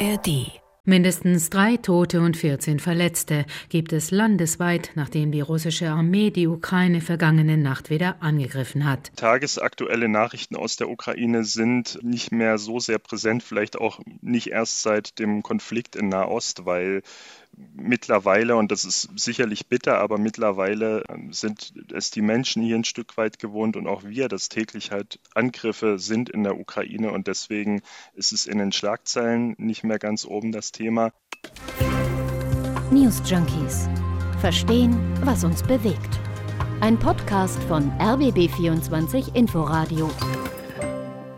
ARD Mindestens drei Tote und 14 Verletzte gibt es landesweit, nachdem die russische Armee die Ukraine vergangene Nacht wieder angegriffen hat. Tagesaktuelle Nachrichten aus der Ukraine sind nicht mehr so sehr präsent, vielleicht auch nicht erst seit dem Konflikt in Nahost, weil mittlerweile, und das ist sicherlich bitter, aber mittlerweile ähm, sind es die Menschen hier ein Stück weit gewohnt und auch wir, dass täglich halt Angriffe sind in der Ukraine und deswegen ist es in den Schlagzeilen nicht mehr ganz oben das Thema. News Junkies. Verstehen, was uns bewegt. Ein Podcast von RBB24 Inforadio.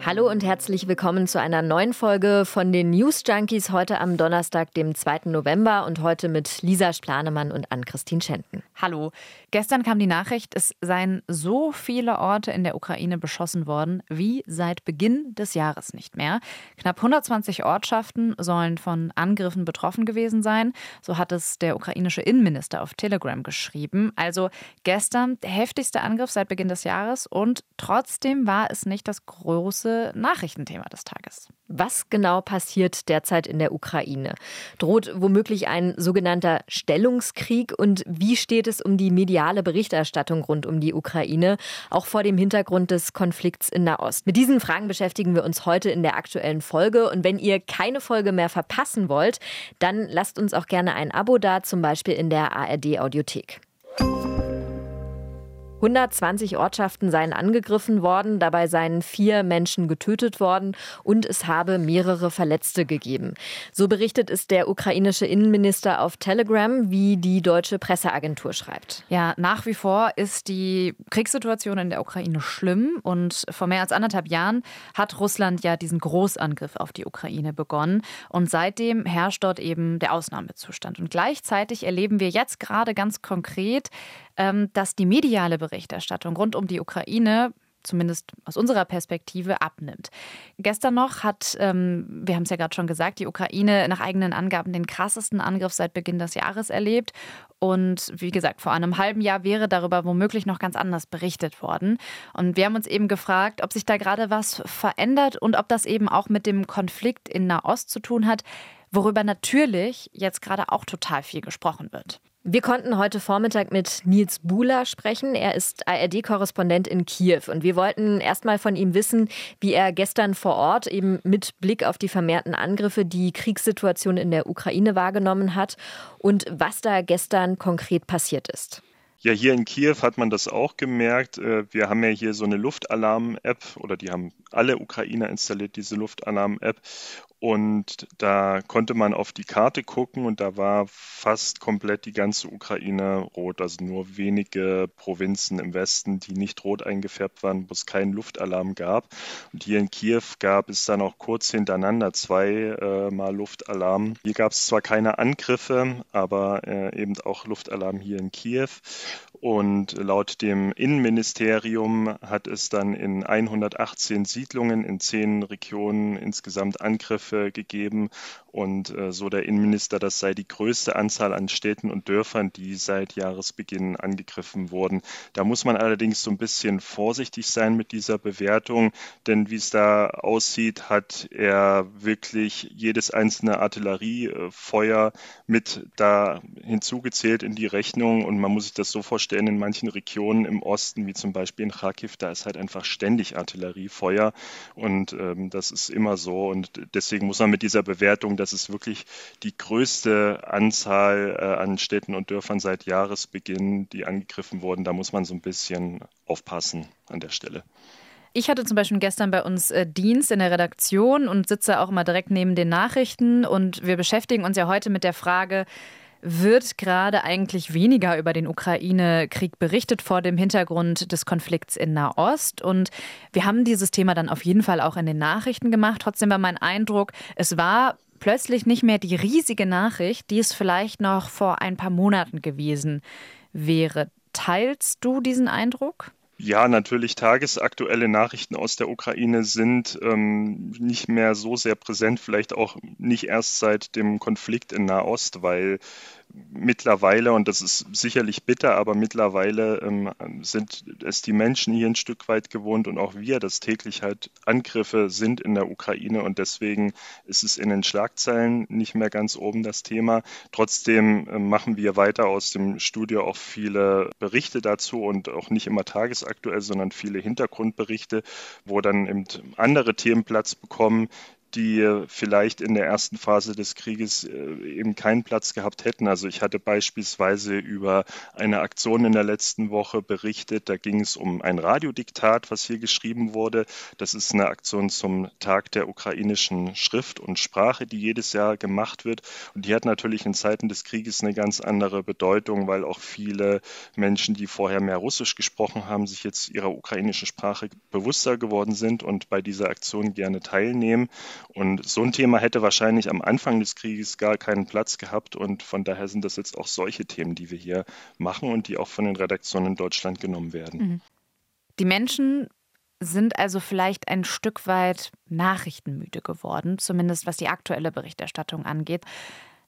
Hallo und herzlich willkommen zu einer neuen Folge von den News Junkies heute am Donnerstag, dem 2. November und heute mit Lisa Splanemann und Ann-Christine Schenten. Hallo. Gestern kam die Nachricht, es seien so viele Orte in der Ukraine beschossen worden wie seit Beginn des Jahres nicht mehr. Knapp 120 Ortschaften sollen von Angriffen betroffen gewesen sein. So hat es der ukrainische Innenminister auf Telegram geschrieben. Also gestern der heftigste Angriff seit Beginn des Jahres und trotzdem war es nicht das große Nachrichtenthema des Tages. Was genau passiert derzeit in der Ukraine? Droht womöglich ein sogenannter Stellungskrieg und wie steht es um die mediale Berichterstattung rund um die Ukraine, auch vor dem Hintergrund des Konflikts in Nahost? Mit diesen Fragen beschäftigen wir uns heute in der aktuellen Folge und wenn ihr keine Folge mehr verpassen wollt, dann lasst uns auch gerne ein Abo da, zum Beispiel in der ARD Audiothek. 120 Ortschaften seien angegriffen worden, dabei seien vier Menschen getötet worden und es habe mehrere Verletzte gegeben. So berichtet es der ukrainische Innenminister auf Telegram, wie die deutsche Presseagentur schreibt. Ja, nach wie vor ist die Kriegssituation in der Ukraine schlimm und vor mehr als anderthalb Jahren hat Russland ja diesen Großangriff auf die Ukraine begonnen und seitdem herrscht dort eben der Ausnahmezustand. Und gleichzeitig erleben wir jetzt gerade ganz konkret, dass die mediale Berichterstattung rund um die Ukraine zumindest aus unserer Perspektive, abnimmt. Gestern noch hat, ähm, wir haben es ja gerade schon gesagt, die Ukraine nach eigenen Angaben den krassesten Angriff seit Beginn des Jahres erlebt. Und wie gesagt, vor einem halben Jahr wäre darüber womöglich noch ganz anders berichtet worden. Und wir haben uns eben gefragt, ob sich da gerade was verändert und ob das eben auch mit dem Konflikt in Nahost zu tun hat, worüber natürlich jetzt gerade auch total viel gesprochen wird. Wir konnten heute Vormittag mit Nils Buhler sprechen. Er ist ARD-Korrespondent in Kiew und wir wollten erstmal von ihm wissen, wie er gestern vor Ort eben mit Blick auf die vermehrten Angriffe die Kriegssituation in der Ukraine wahrgenommen hat und was da gestern konkret passiert ist. Ja, hier in Kiew hat man das auch gemerkt. Äh, wir haben ja hier so eine Luftalarm-App oder die haben alle Ukrainer installiert, diese Luftalarm-App. Und da konnte man auf die Karte gucken und da war fast komplett die ganze Ukraine rot. Also nur wenige Provinzen im Westen, die nicht rot eingefärbt waren, wo es keinen Luftalarm gab. Und hier in Kiew gab es dann auch kurz hintereinander zwei äh, Luftalarm. Hier gab es zwar keine Angriffe, aber äh, eben auch Luftalarm hier in Kiew. Und laut dem Innenministerium hat es dann in 118 Siedlungen in zehn Regionen insgesamt Angriffe gegeben. Und äh, so der Innenminister, das sei die größte Anzahl an Städten und Dörfern, die seit Jahresbeginn angegriffen wurden. Da muss man allerdings so ein bisschen vorsichtig sein mit dieser Bewertung, denn wie es da aussieht, hat er wirklich jedes einzelne Artilleriefeuer mit da hinzugezählt in die Rechnung. Und man muss sich das so vorstellen, in manchen Regionen im Osten, wie zum Beispiel in Kharkiv, da ist halt einfach ständig Artilleriefeuer. Und ähm, das ist immer so. Und deswegen muss man mit dieser Bewertung, das ist wirklich die größte Anzahl äh, an Städten und Dörfern seit Jahresbeginn, die angegriffen wurden. Da muss man so ein bisschen aufpassen an der Stelle. Ich hatte zum Beispiel gestern bei uns äh, Dienst in der Redaktion und sitze auch immer direkt neben den Nachrichten. Und wir beschäftigen uns ja heute mit der Frage, wird gerade eigentlich weniger über den Ukraine-Krieg berichtet vor dem Hintergrund des Konflikts in Nahost. Und wir haben dieses Thema dann auf jeden Fall auch in den Nachrichten gemacht. Trotzdem war mein Eindruck, es war plötzlich nicht mehr die riesige Nachricht, die es vielleicht noch vor ein paar Monaten gewesen wäre. Teilst du diesen Eindruck? Ja, natürlich tagesaktuelle Nachrichten aus der Ukraine sind ähm, nicht mehr so sehr präsent, vielleicht auch nicht erst seit dem Konflikt in Nahost, weil mittlerweile, und das ist sicherlich bitter, aber mittlerweile ähm, sind es die Menschen hier ein Stück weit gewohnt und auch wir, dass täglich halt Angriffe sind in der Ukraine und deswegen ist es in den Schlagzeilen nicht mehr ganz oben das Thema. Trotzdem äh, machen wir weiter aus dem Studio auch viele Berichte dazu und auch nicht immer tagesaktuell, sondern viele Hintergrundberichte, wo dann eben andere Themen Platz bekommen, die vielleicht in der ersten Phase des Krieges äh, eben keinen Platz gehabt hätten. Also ich hatte beispielsweise über eine Aktion in der letzten Woche berichtet. Da ging es um ein Radiodiktat, was hier geschrieben wurde. Das ist eine Aktion zum Tag der ukrainischen Schrift und Sprache, die jedes Jahr gemacht wird. Und die hat natürlich in Zeiten des Krieges eine ganz andere Bedeutung, weil auch viele Menschen, die vorher mehr Russisch gesprochen haben, sich jetzt ihrer ukrainischen Sprache bewusster geworden sind und bei dieser Aktion gerne teilnehmen. Und so ein Thema hätte wahrscheinlich am Anfang des Krieges gar keinen Platz gehabt. Und von daher sind das jetzt auch solche Themen, die wir hier machen und die auch von den Redaktionen in Deutschland genommen werden. Mhm. Die Menschen sind also vielleicht ein Stück weit nachrichtenmüde geworden, zumindest was die aktuelle Berichterstattung angeht.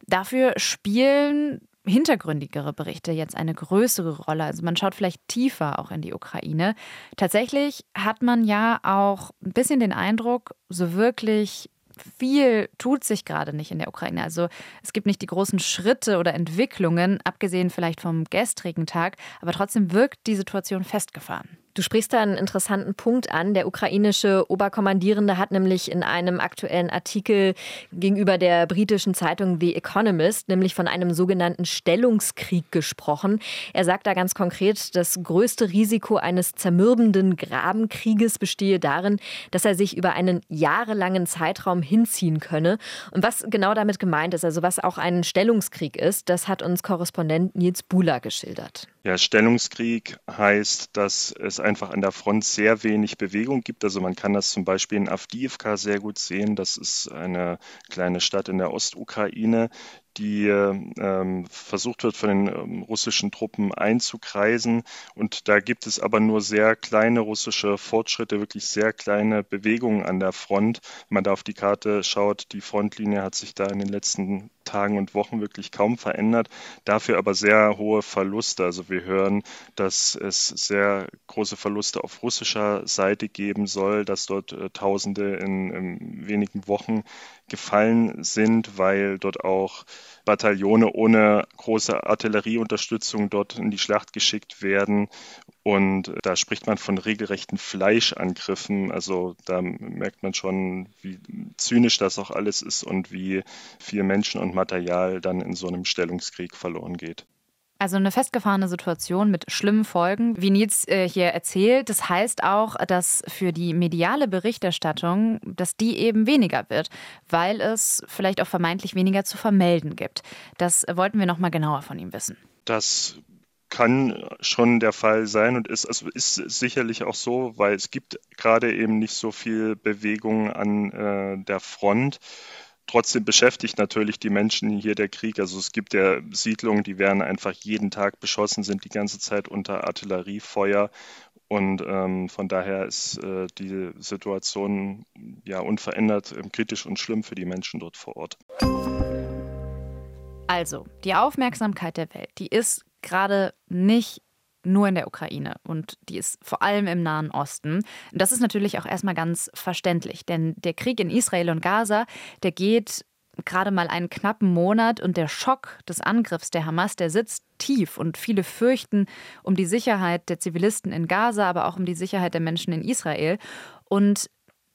Dafür spielen hintergründigere Berichte jetzt eine größere Rolle. Also man schaut vielleicht tiefer auch in die Ukraine. Tatsächlich hat man ja auch ein bisschen den Eindruck, so wirklich viel tut sich gerade nicht in der Ukraine. Also es gibt nicht die großen Schritte oder Entwicklungen, abgesehen vielleicht vom gestrigen Tag, aber trotzdem wirkt die Situation festgefahren. Du sprichst da einen interessanten Punkt an. Der ukrainische Oberkommandierende hat nämlich in einem aktuellen Artikel gegenüber der britischen Zeitung The Economist nämlich von einem sogenannten Stellungskrieg gesprochen. Er sagt da ganz konkret, das größte Risiko eines zermürbenden Grabenkrieges bestehe darin, dass er sich über einen jahrelangen Zeitraum hinziehen könne. Und was genau damit gemeint ist, also was auch ein Stellungskrieg ist, das hat uns Korrespondent Nils Bula geschildert. Ja, Stellungskrieg heißt, dass es einfach an der Front sehr wenig Bewegung gibt. Also man kann das zum Beispiel in Avdiivka sehr gut sehen. Das ist eine kleine Stadt in der Ostukraine, die ähm, versucht wird, von den ähm, russischen Truppen einzukreisen. Und da gibt es aber nur sehr kleine russische Fortschritte, wirklich sehr kleine Bewegungen an der Front. Wenn man da auf die Karte schaut, die Frontlinie hat sich da in den letzten Tagen und Wochen wirklich kaum verändert, dafür aber sehr hohe Verluste. Also wir hören, dass es sehr große Verluste auf russischer Seite geben soll, dass dort äh, Tausende in, in wenigen Wochen gefallen sind, weil dort auch Bataillone ohne große Artillerieunterstützung dort in die Schlacht geschickt werden. Und da spricht man von regelrechten Fleischangriffen. Also da merkt man schon, wie zynisch das auch alles ist und wie viel Menschen und Material dann in so einem Stellungskrieg verloren geht. Also eine festgefahrene Situation mit schlimmen Folgen, wie Nils äh, hier erzählt. Das heißt auch, dass für die mediale Berichterstattung, dass die eben weniger wird, weil es vielleicht auch vermeintlich weniger zu vermelden gibt. Das wollten wir noch mal genauer von ihm wissen. Das kann schon der Fall sein und ist, also ist sicherlich auch so, weil es gibt gerade eben nicht so viel Bewegung an äh, der Front. Trotzdem beschäftigt natürlich die Menschen hier der Krieg. Also es gibt ja Siedlungen, die werden einfach jeden Tag beschossen, sind die ganze Zeit unter Artilleriefeuer. Und ähm, von daher ist äh, die Situation ja unverändert äh, kritisch und schlimm für die Menschen dort vor Ort. Also, die Aufmerksamkeit der Welt, die ist gerade nicht nur in der Ukraine und die ist vor allem im Nahen Osten. Das ist natürlich auch erstmal ganz verständlich, denn der Krieg in Israel und Gaza, der geht gerade mal einen knappen Monat und der Schock des Angriffs der Hamas, der sitzt tief und viele fürchten um die Sicherheit der Zivilisten in Gaza, aber auch um die Sicherheit der Menschen in Israel. Und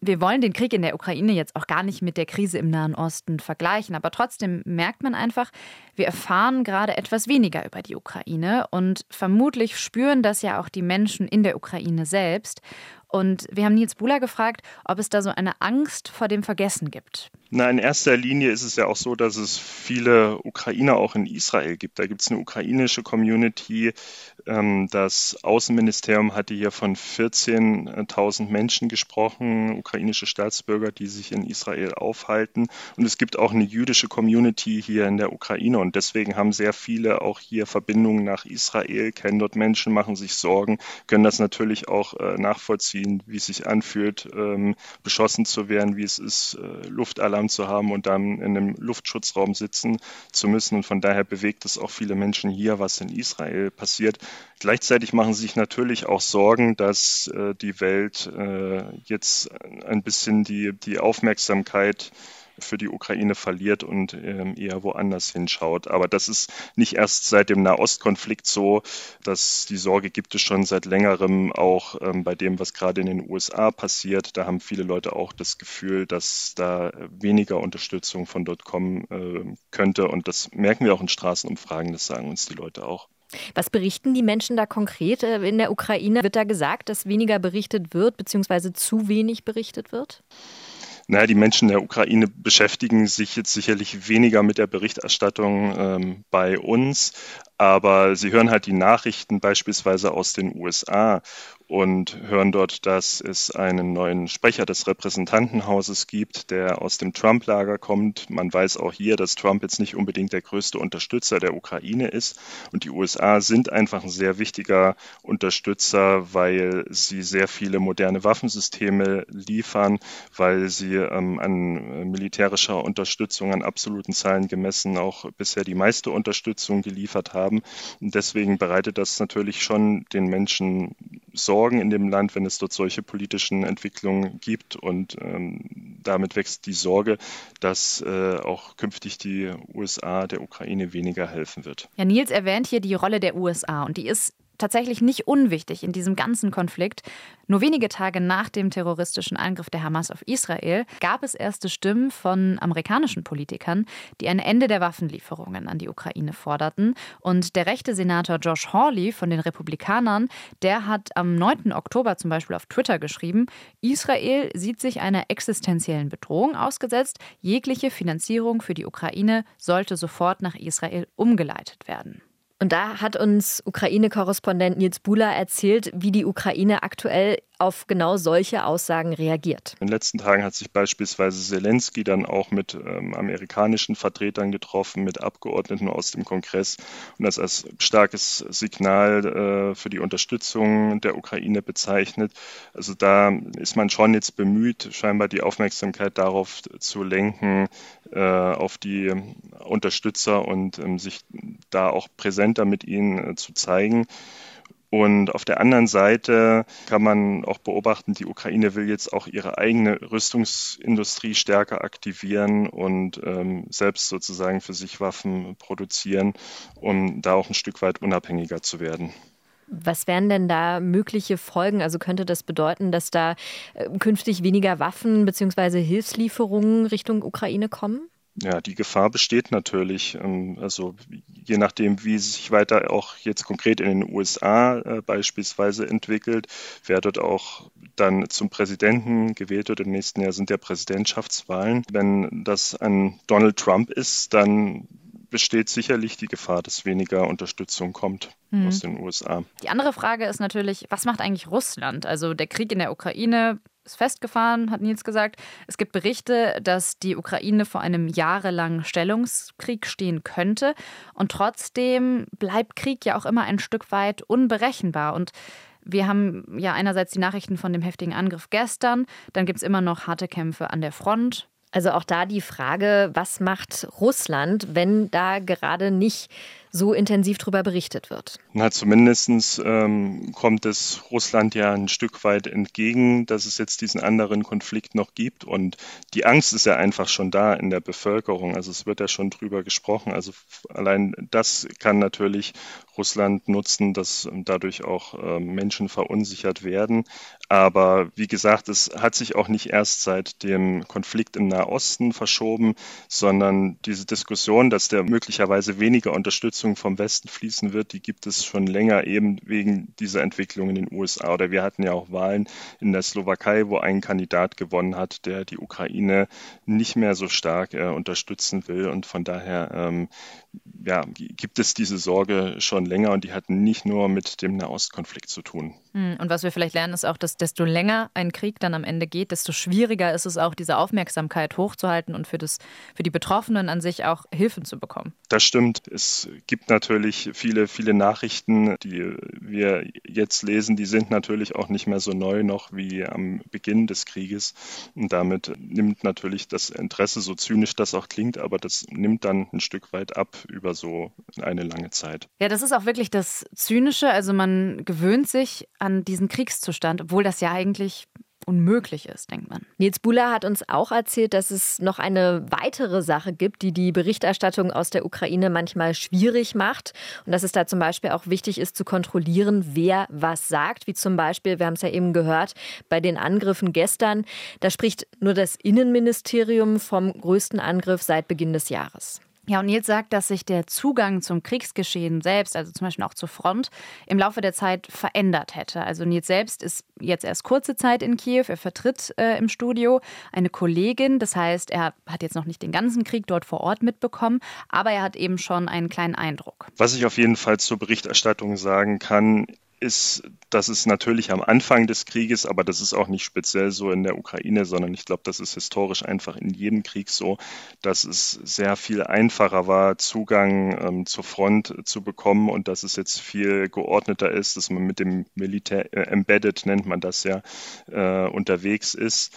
wir wollen den Krieg in der Ukraine jetzt auch gar nicht mit der Krise im Nahen Osten vergleichen, aber trotzdem merkt man einfach, wir erfahren gerade etwas weniger über die Ukraine und vermutlich spüren das ja auch die Menschen in der Ukraine selbst. Und wir haben Nils Buhler gefragt, ob es da so eine Angst vor dem Vergessen gibt. Na, in erster Linie ist es ja auch so, dass es viele Ukrainer auch in Israel gibt. Da gibt es eine ukrainische Community. Ähm, das Außenministerium hatte hier von 14.000 Menschen gesprochen, ukrainische Staatsbürger, die sich in Israel aufhalten. Und es gibt auch eine jüdische Community hier in der Ukraine. Und deswegen haben sehr viele auch hier Verbindungen nach Israel, kennen dort Menschen, machen sich Sorgen, können das natürlich auch äh, nachvollziehen nachvollziehen, wie es sich anfühlt, ähm, beschossen zu werden, wie es ist, äh, Luftalarm zu haben und dann in einem Luftschutzraum sitzen zu müssen. Und von daher bewegt es auch viele Menschen hier, was in Israel passiert. Gleichzeitig machen sie sich natürlich auch Sorgen, dass äh, die Welt äh, jetzt ein bisschen die, die Aufmerksamkeit für die Ukraine verliert und ähm, eher woanders hinschaut. Aber das ist nicht erst seit dem Nahostkonflikt so, dass die Sorge gibt es schon seit längerem auch ähm, bei dem, was gerade in den USA passiert. Da haben viele Leute auch das Gefühl, dass da weniger Unterstützung von dort kommen äh, könnte. Und das merken wir auch in Straßenumfragen, das sagen uns die Leute auch. Was berichten die Menschen da konkret äh, in der Ukraine? Wird da gesagt, dass weniger berichtet wird, beziehungsweise zu wenig berichtet wird? Naja, die Menschen der Ukraine beschäftigen sich jetzt sicherlich weniger mit der Berichterstattung ähm, bei uns, aber sie hören halt die Nachrichten beispielsweise aus den USA und hören dort, dass es einen neuen Sprecher des Repräsentantenhauses gibt, der aus dem Trump-Lager kommt. Man weiß auch hier, dass Trump jetzt nicht unbedingt der größte Unterstützer der Ukraine ist. Und die USA sind einfach ein sehr wichtiger Unterstützer, weil sie sehr viele moderne Waffensysteme liefern, weil sie ähm, an militärischer Unterstützung an absoluten Zahlen gemessen auch bisher die meiste Unterstützung geliefert haben haben. Und deswegen bereitet das natürlich schon den Menschen Sorgen in dem Land, wenn es dort solche politischen Entwicklungen gibt. Und ähm, damit wächst die Sorge, dass äh, auch künftig die USA der Ukraine weniger helfen wird. Ja, Nils erwähnt hier die Rolle der USA und die ist tatsächlich nicht unwichtig in diesem ganzen Konflikt. Nur wenige Tage nach dem terroristischen Angriff der Hamas auf Israel gab es erste Stimmen von amerikanischen Politikern, die ein Ende der Waffenlieferungen an die Ukraine forderten. Und der rechte Senator Josh Hawley von den Republikanern, der hat am 9. Oktober zum Beispiel auf Twitter geschrieben, Israel sieht sich einer existenziellen Bedrohung ausgesetzt. Jegliche Finanzierung für die Ukraine sollte sofort nach Israel umgeleitet werden. Und da hat uns Ukraine-Korrespondent Nils Bula erzählt, wie die Ukraine aktuell auf genau solche Aussagen reagiert. In den letzten Tagen hat sich beispielsweise Zelensky dann auch mit ähm, amerikanischen Vertretern getroffen, mit Abgeordneten aus dem Kongress und das als starkes Signal äh, für die Unterstützung der Ukraine bezeichnet. Also da ist man schon jetzt bemüht, scheinbar die Aufmerksamkeit darauf zu lenken, äh, auf die Unterstützer und ähm, sich da auch präsenter mit ihnen äh, zu zeigen. Und auf der anderen Seite kann man auch beobachten, die Ukraine will jetzt auch ihre eigene Rüstungsindustrie stärker aktivieren und ähm, selbst sozusagen für sich Waffen produzieren, um da auch ein Stück weit unabhängiger zu werden. Was wären denn da mögliche Folgen? Also könnte das bedeuten, dass da äh, künftig weniger Waffen bzw. Hilfslieferungen Richtung Ukraine kommen? Ja, die Gefahr besteht natürlich. Ähm, also je nachdem, wie sich weiter auch jetzt konkret in den USA äh, beispielsweise entwickelt, wer dort auch dann zum Präsidenten gewählt wird. Im nächsten Jahr sind ja Präsidentschaftswahlen. Wenn das ein Donald Trump ist, dann besteht sicherlich die Gefahr, dass weniger Unterstützung kommt mhm. aus den USA. Die andere Frage ist natürlich, was macht eigentlich Russland? Also der Krieg in der Ukraine ist festgefahren, hat Nils gesagt. Es gibt Berichte, dass die Ukraine vor einem jahrelangen Stellungskrieg stehen könnte. Und trotzdem bleibt Krieg ja auch immer ein Stück weit unberechenbar. Und wir haben ja einerseits die Nachrichten von dem heftigen Angriff gestern, dann gibt es immer noch harte Kämpfe an der Front. Also auch da die Frage, was macht Russland, wenn da gerade nicht so intensiv darüber berichtet wird. Na, zumindest ähm, kommt es Russland ja ein Stück weit entgegen, dass es jetzt diesen anderen Konflikt noch gibt. Und die Angst ist ja einfach schon da in der Bevölkerung. Also es wird ja schon drüber gesprochen. Also allein das kann natürlich Russland nutzen, dass dadurch auch äh, Menschen verunsichert werden. Aber wie gesagt, es hat sich auch nicht erst seit dem Konflikt im Nahosten verschoben, sondern diese Diskussion, dass der möglicherweise weniger Unterstützung Unterstützung vom Westen fließen wird, die gibt es schon länger eben wegen dieser Entwicklung in den USA. Oder wir hatten ja auch Wahlen in der Slowakei, wo ein Kandidat gewonnen hat, der die Ukraine nicht mehr so stark äh, unterstützen will. Und von daher ähm, ja, gibt es diese Sorge schon länger und die hat nicht nur mit dem Nahostkonflikt zu tun. Hm, und was wir vielleicht lernen, ist auch, dass desto länger ein Krieg dann am Ende geht, desto schwieriger ist es auch, diese Aufmerksamkeit hochzuhalten und für, das, für die Betroffenen an sich auch Hilfen zu bekommen. Das stimmt. Es gibt natürlich viele, viele Nachrichten, die wir jetzt lesen, die sind natürlich auch nicht mehr so neu noch wie am Beginn des Krieges. Und damit nimmt natürlich das Interesse, so zynisch das auch klingt, aber das nimmt dann ein Stück weit ab über so eine lange Zeit. Ja, das ist auch wirklich das Zynische. Also man gewöhnt sich an diesen Kriegszustand, obwohl das ja eigentlich unmöglich ist, denkt man. Nils Buhler hat uns auch erzählt, dass es noch eine weitere Sache gibt, die die Berichterstattung aus der Ukraine manchmal schwierig macht. Und dass es da zum Beispiel auch wichtig ist zu kontrollieren, wer was sagt. Wie zum Beispiel, wir haben es ja eben gehört, bei den Angriffen gestern. Da spricht nur das Innenministerium vom größten Angriff seit Beginn des Jahres. Ja, und Nils sagt, dass sich der Zugang zum Kriegsgeschehen selbst, also zum Beispiel auch zur Front, im Laufe der Zeit verändert hätte. Also Nils selbst ist jetzt erst kurze Zeit in Kiew. Er vertritt äh, im Studio eine Kollegin. Das heißt, er hat jetzt noch nicht den ganzen Krieg dort vor Ort mitbekommen, aber er hat eben schon einen kleinen Eindruck. Was ich auf jeden Fall zur Berichterstattung sagen kann, ist, dass es natürlich am Anfang des Krieges, aber das ist auch nicht speziell so in der Ukraine, sondern ich glaube, das ist historisch einfach in jedem Krieg so, dass es sehr viel einfacher war, Zugang ähm, zur Front zu bekommen und dass es jetzt viel geordneter ist, dass man mit dem Militär äh, embedded nennt man das ja äh, unterwegs ist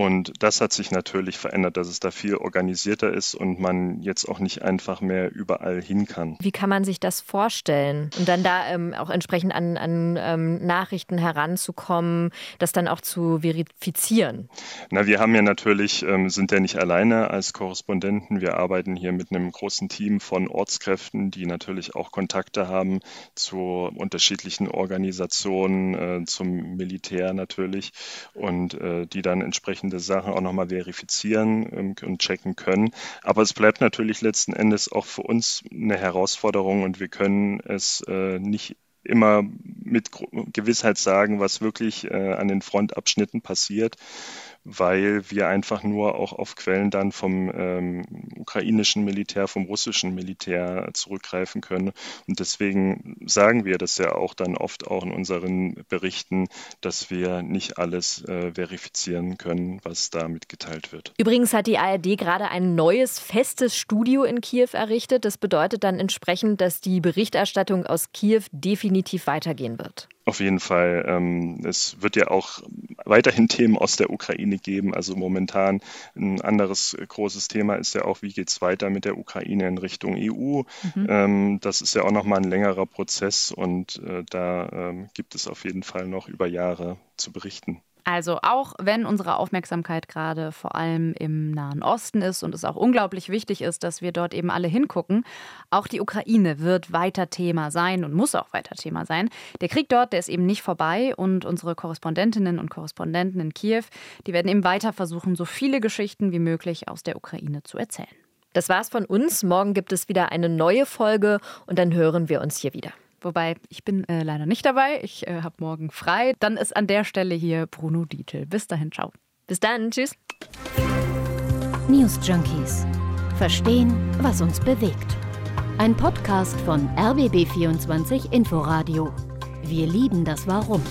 und das hat sich natürlich verändert, dass es da viel organisierter ist und man jetzt auch nicht einfach mehr überall hin kann. Wie kann man sich das vorstellen? Und dann da ähm, auch entsprechend an, an ähm, Nachrichten heranzukommen, das dann auch zu verifizieren? Na, wir haben ja natürlich, ähm, sind ja nicht alleine als Korrespondenten. Wir arbeiten hier mit einem großen Team von Ortskräften, die natürlich auch Kontakte haben zu unterschiedlichen Organisationen, äh, zum Militär natürlich und äh, die dann entsprechend entsprechende Sachen auch nochmal verifizieren ähm, und checken können. Aber es bleibt natürlich letzten Endes auch für uns eine Herausforderung und wir können es äh, nicht immer mit Gewissheit sagen, was wirklich äh, an den Frontabschnitten passiert weil wir einfach nur auch auf Quellen dann vom ähm, ukrainischen Militär, vom russischen Militär zurückgreifen können. Und deswegen sagen wir das ja auch dann oft auch in unseren Berichten, dass wir nicht alles äh, verifizieren können, was da mitgeteilt wird. Übrigens hat die ARD gerade ein neues festes Studio in Kiew errichtet. Das bedeutet dann entsprechend, dass die Berichterstattung aus Kiew definitiv weitergehen wird. Auf jeden Fall. Ähm, es wird ja auch weiterhin Themen aus der Ukraine geben. Also momentan ein anderes großes Thema ist ja auch, wie geht es weiter mit der Ukraine in Richtung EU. Mhm. Ähm, das ist ja auch nochmal ein längerer Prozess und äh, da ähm, gibt es auf jeden Fall noch über Jahre zu berichten. Also auch wenn unsere Aufmerksamkeit gerade vor allem im Nahen Osten ist und es auch unglaublich wichtig ist, dass wir dort eben alle hingucken, auch die Ukraine wird weiter Thema sein und muss auch weiter Thema sein. Der Krieg dort, der ist eben nicht vorbei und unsere Korrespondentinnen und Korrespondenten in Kiew, die werden eben weiter versuchen, so viele Geschichten wie möglich aus der Ukraine zu erzählen. Das war's von uns. Morgen gibt es wieder eine neue Folge und dann hören wir uns hier wieder. Wobei ich bin äh, leider nicht dabei. Ich äh, habe morgen frei. Dann ist an der Stelle hier Bruno Dietl. Bis dahin, ciao. Bis dann, tschüss. News Junkies. Verstehen, was uns bewegt. Ein Podcast von RBB24 Inforadio. Wir lieben das Warum.